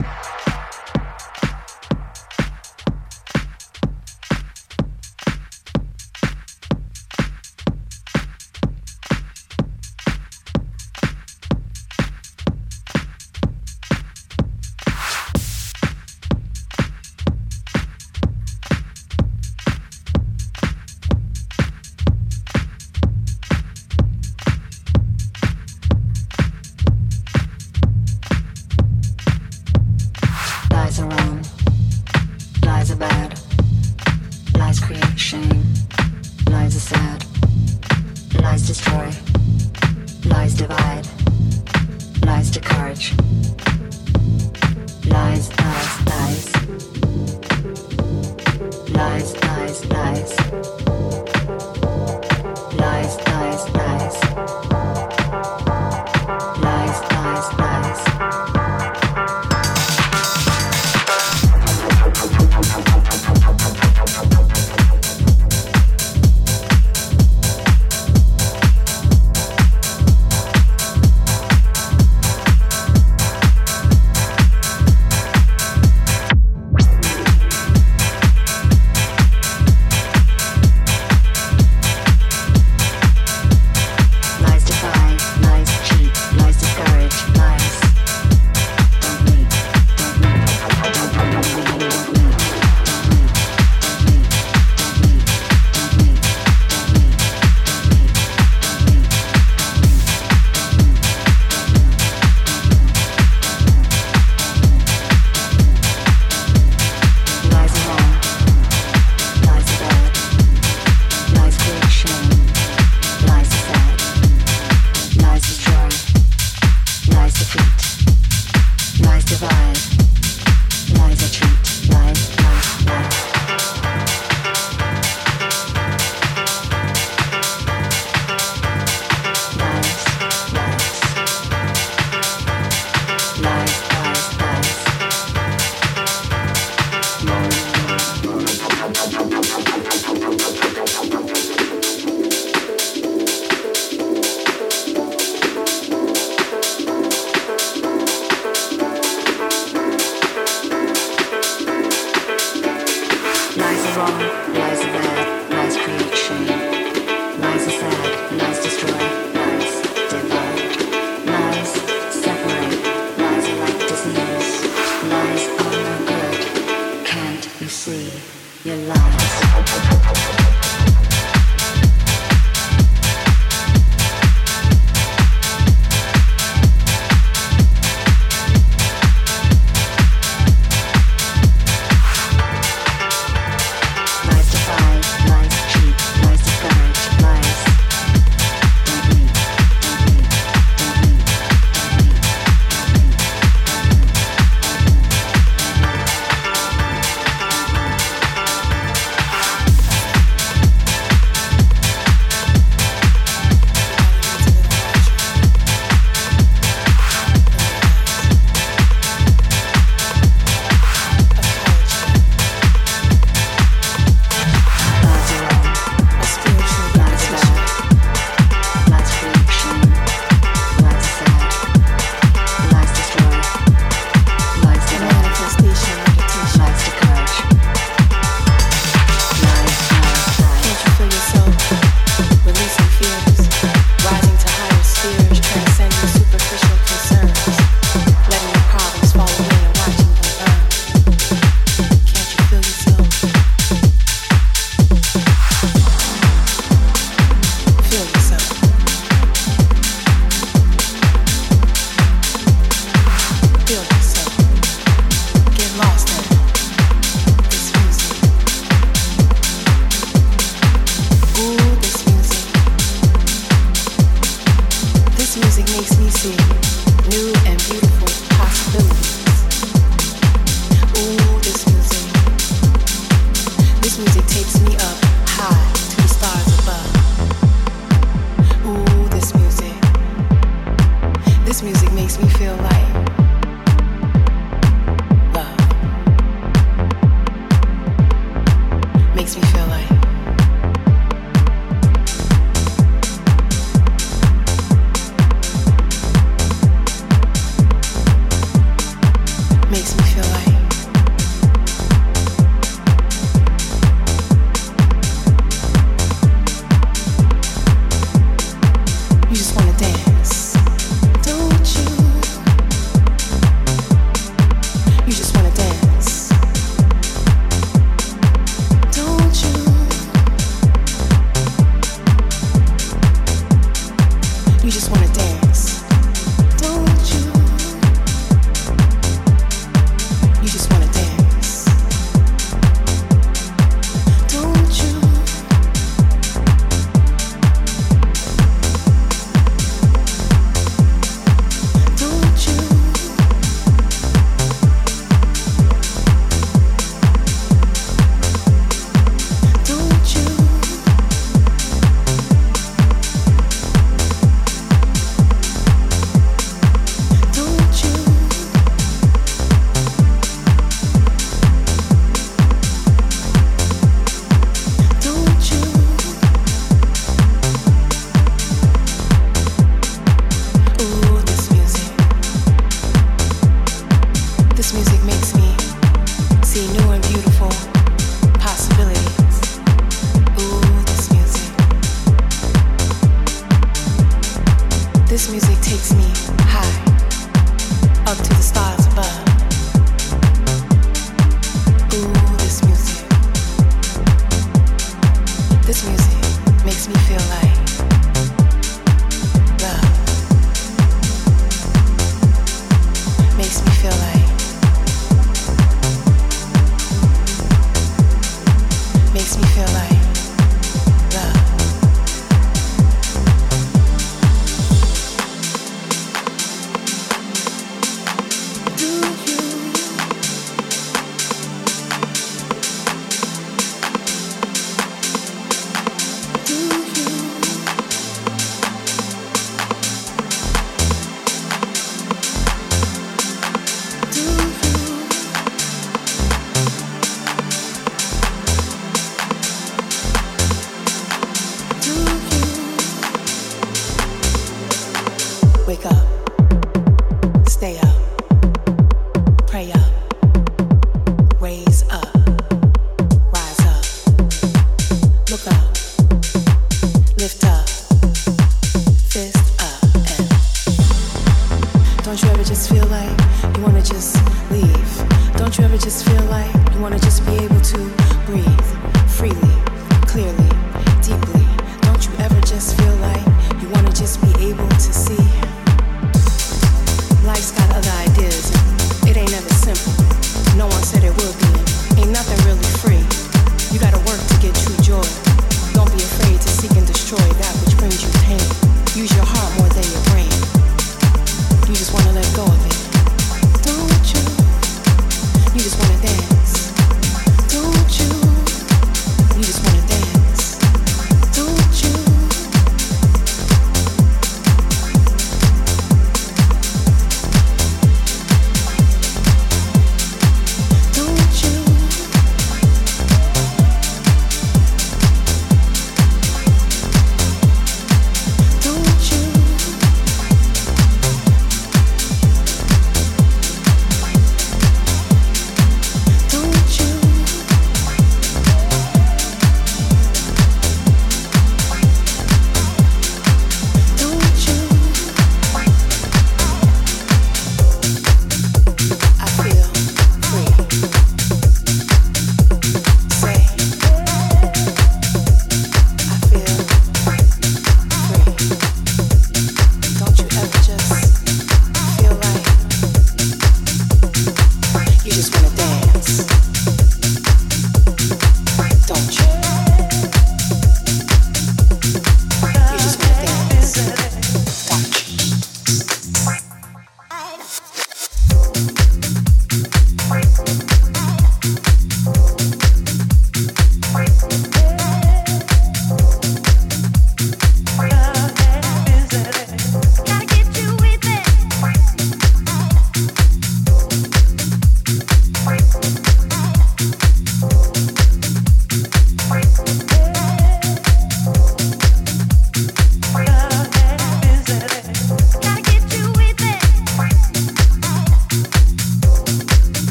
you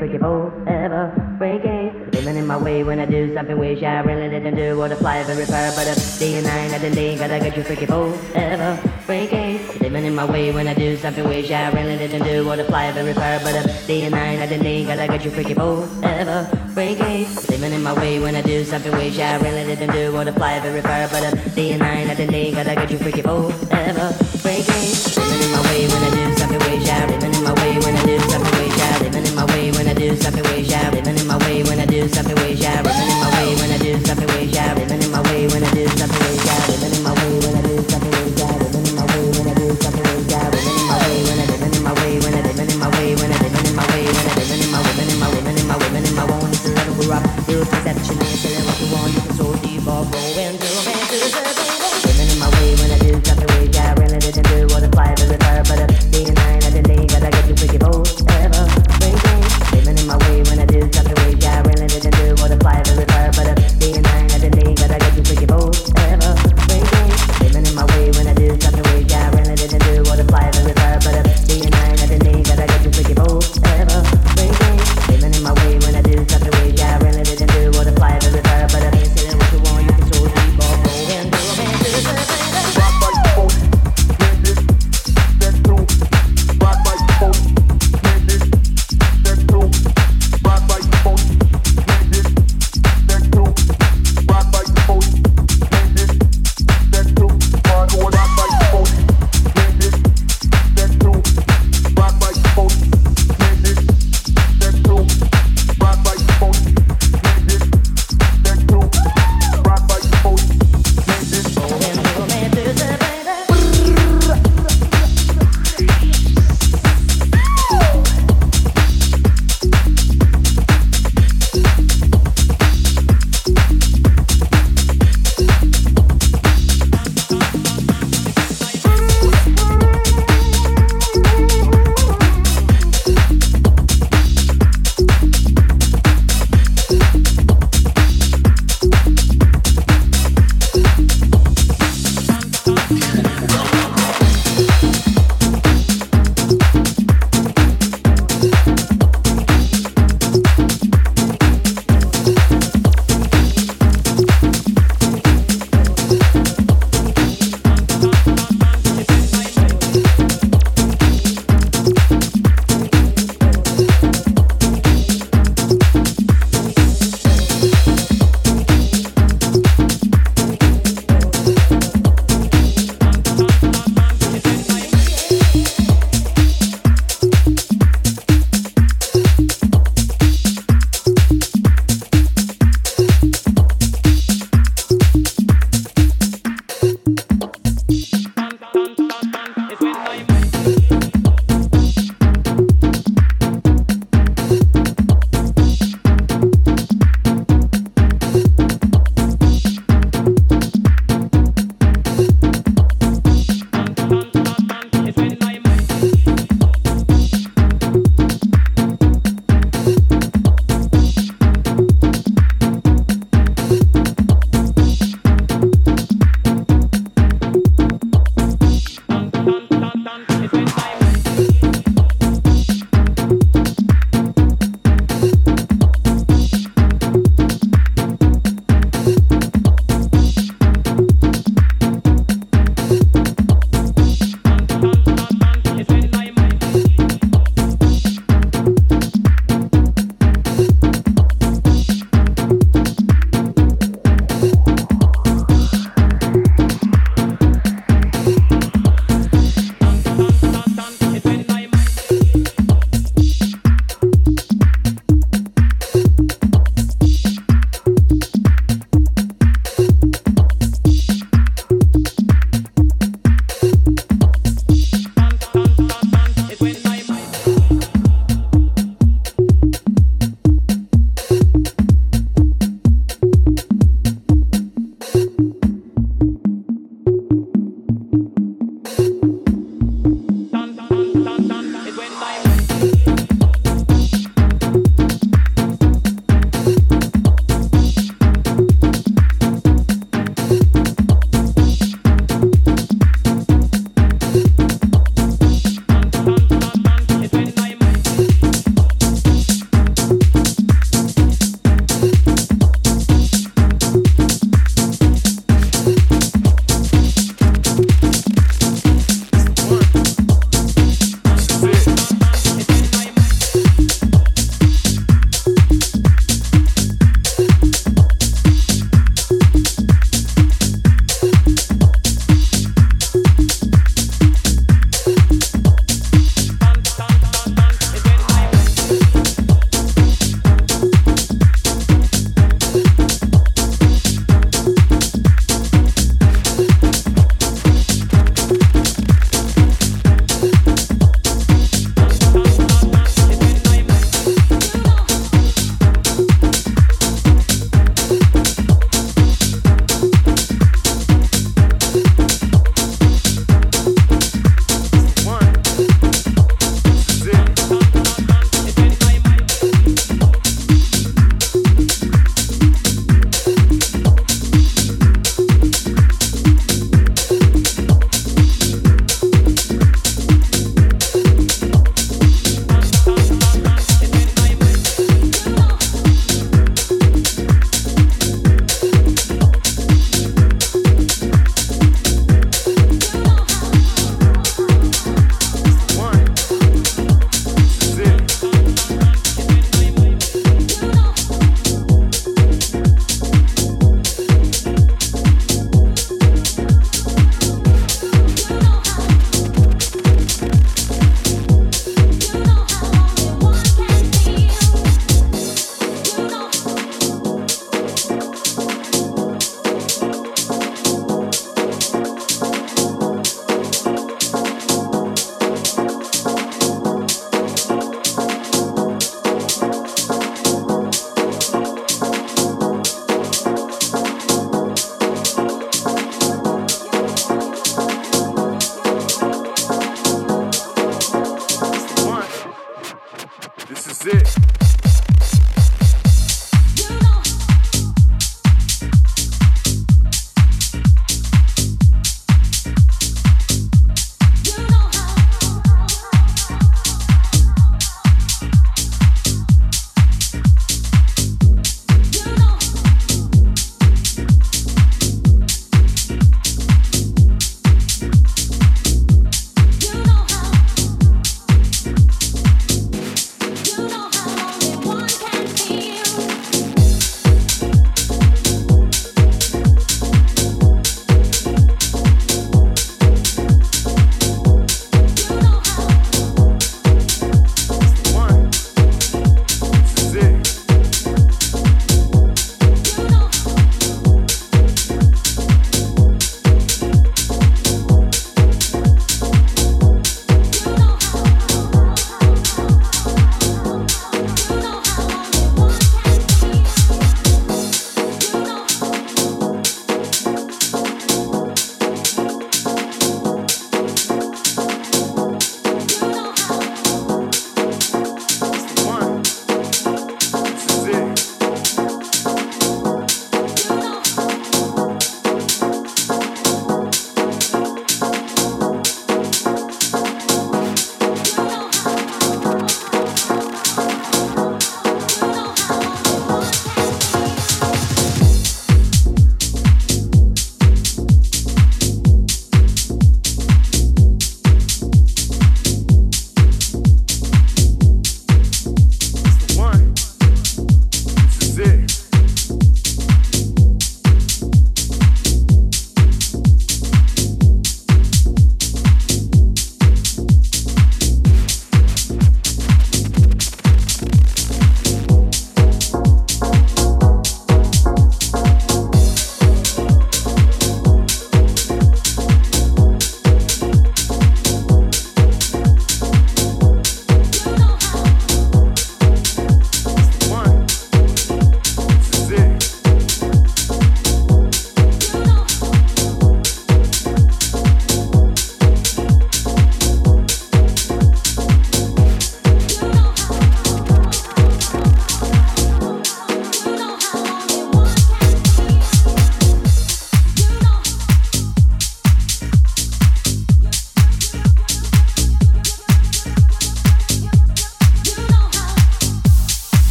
freaky forever. Breaking, living in my way when I do something we shall really didn't do what a fly very far, but a day and night I didn't gotta get you freaky forever. Breaking, living in my way when I do something we shall really didn't do what a fly very far, but a day and night I didn't gotta get you freaky forever. Breaking, living in my way when I do something we shall really didn't do what a fly very far, but a day and night I didn't gotta get you freaky forever. Breaking, living in my way when I do something we shall, living in my way when I do something living in my way when I do something we shall, living in my way when I do something we shall, living in my way when I do something we shall, living in my way when I do something we shall, living in my way when I do something we shall, living in my way when I do something we shall, living in my way when I living in my way when I living in my way when I living in my way when I living in my women in my women in my women in my woman it's a little up your perception is telling what you want you can so deep or growing to a man